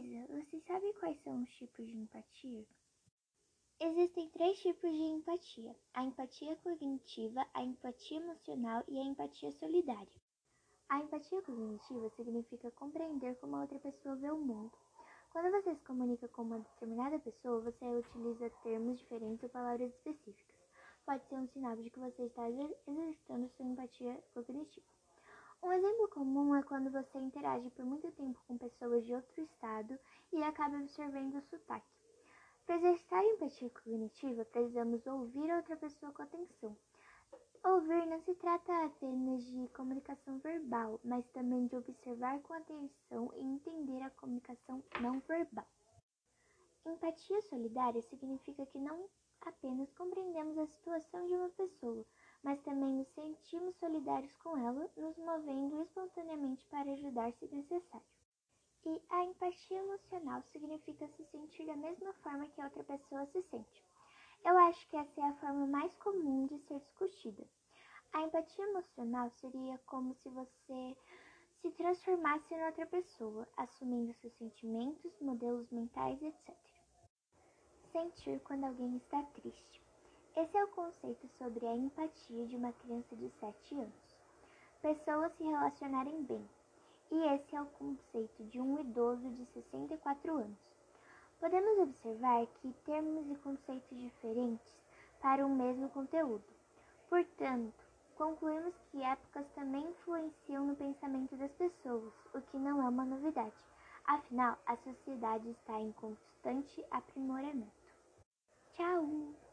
Você sabe quais são os tipos de empatia? Existem três tipos de empatia: a empatia cognitiva, a empatia emocional e a empatia solidária. A empatia cognitiva significa compreender como a outra pessoa vê o mundo. Quando você se comunica com uma determinada pessoa, você utiliza termos diferentes ou palavras específicas. Pode ser um sinal de que você está exercitando sua empatia cognitiva. Um exemplo comum é quando você interage por muito tempo com pessoas de outro estado e acaba absorvendo o sotaque. Para exercitar empatia cognitiva, precisamos ouvir outra pessoa com atenção. Ouvir não se trata apenas de comunicação verbal, mas também de observar com atenção e entender a comunicação não verbal. Empatia solidária significa que não apenas compreendemos a situação de uma pessoa, mas também nos sentimos solidários com ela, nos movendo espontaneamente para ajudar se necessário. E a empatia emocional significa se sentir da mesma forma que a outra pessoa se sente. Eu acho que essa é a forma mais comum de ser discutida. A empatia emocional seria como se você se transformasse em outra pessoa, assumindo seus sentimentos, modelos mentais, etc. Sentir quando alguém está triste. Esse é o conceito sobre a empatia de uma criança de 7 anos. Pessoas se relacionarem bem. E esse é o conceito de um idoso de 64 anos. Podemos observar que termos e conceitos diferentes para o mesmo conteúdo. Portanto, concluímos que épocas também influenciam no pensamento das pessoas, o que não é uma novidade. Afinal, a sociedade está em constante aprimoramento. Tchau!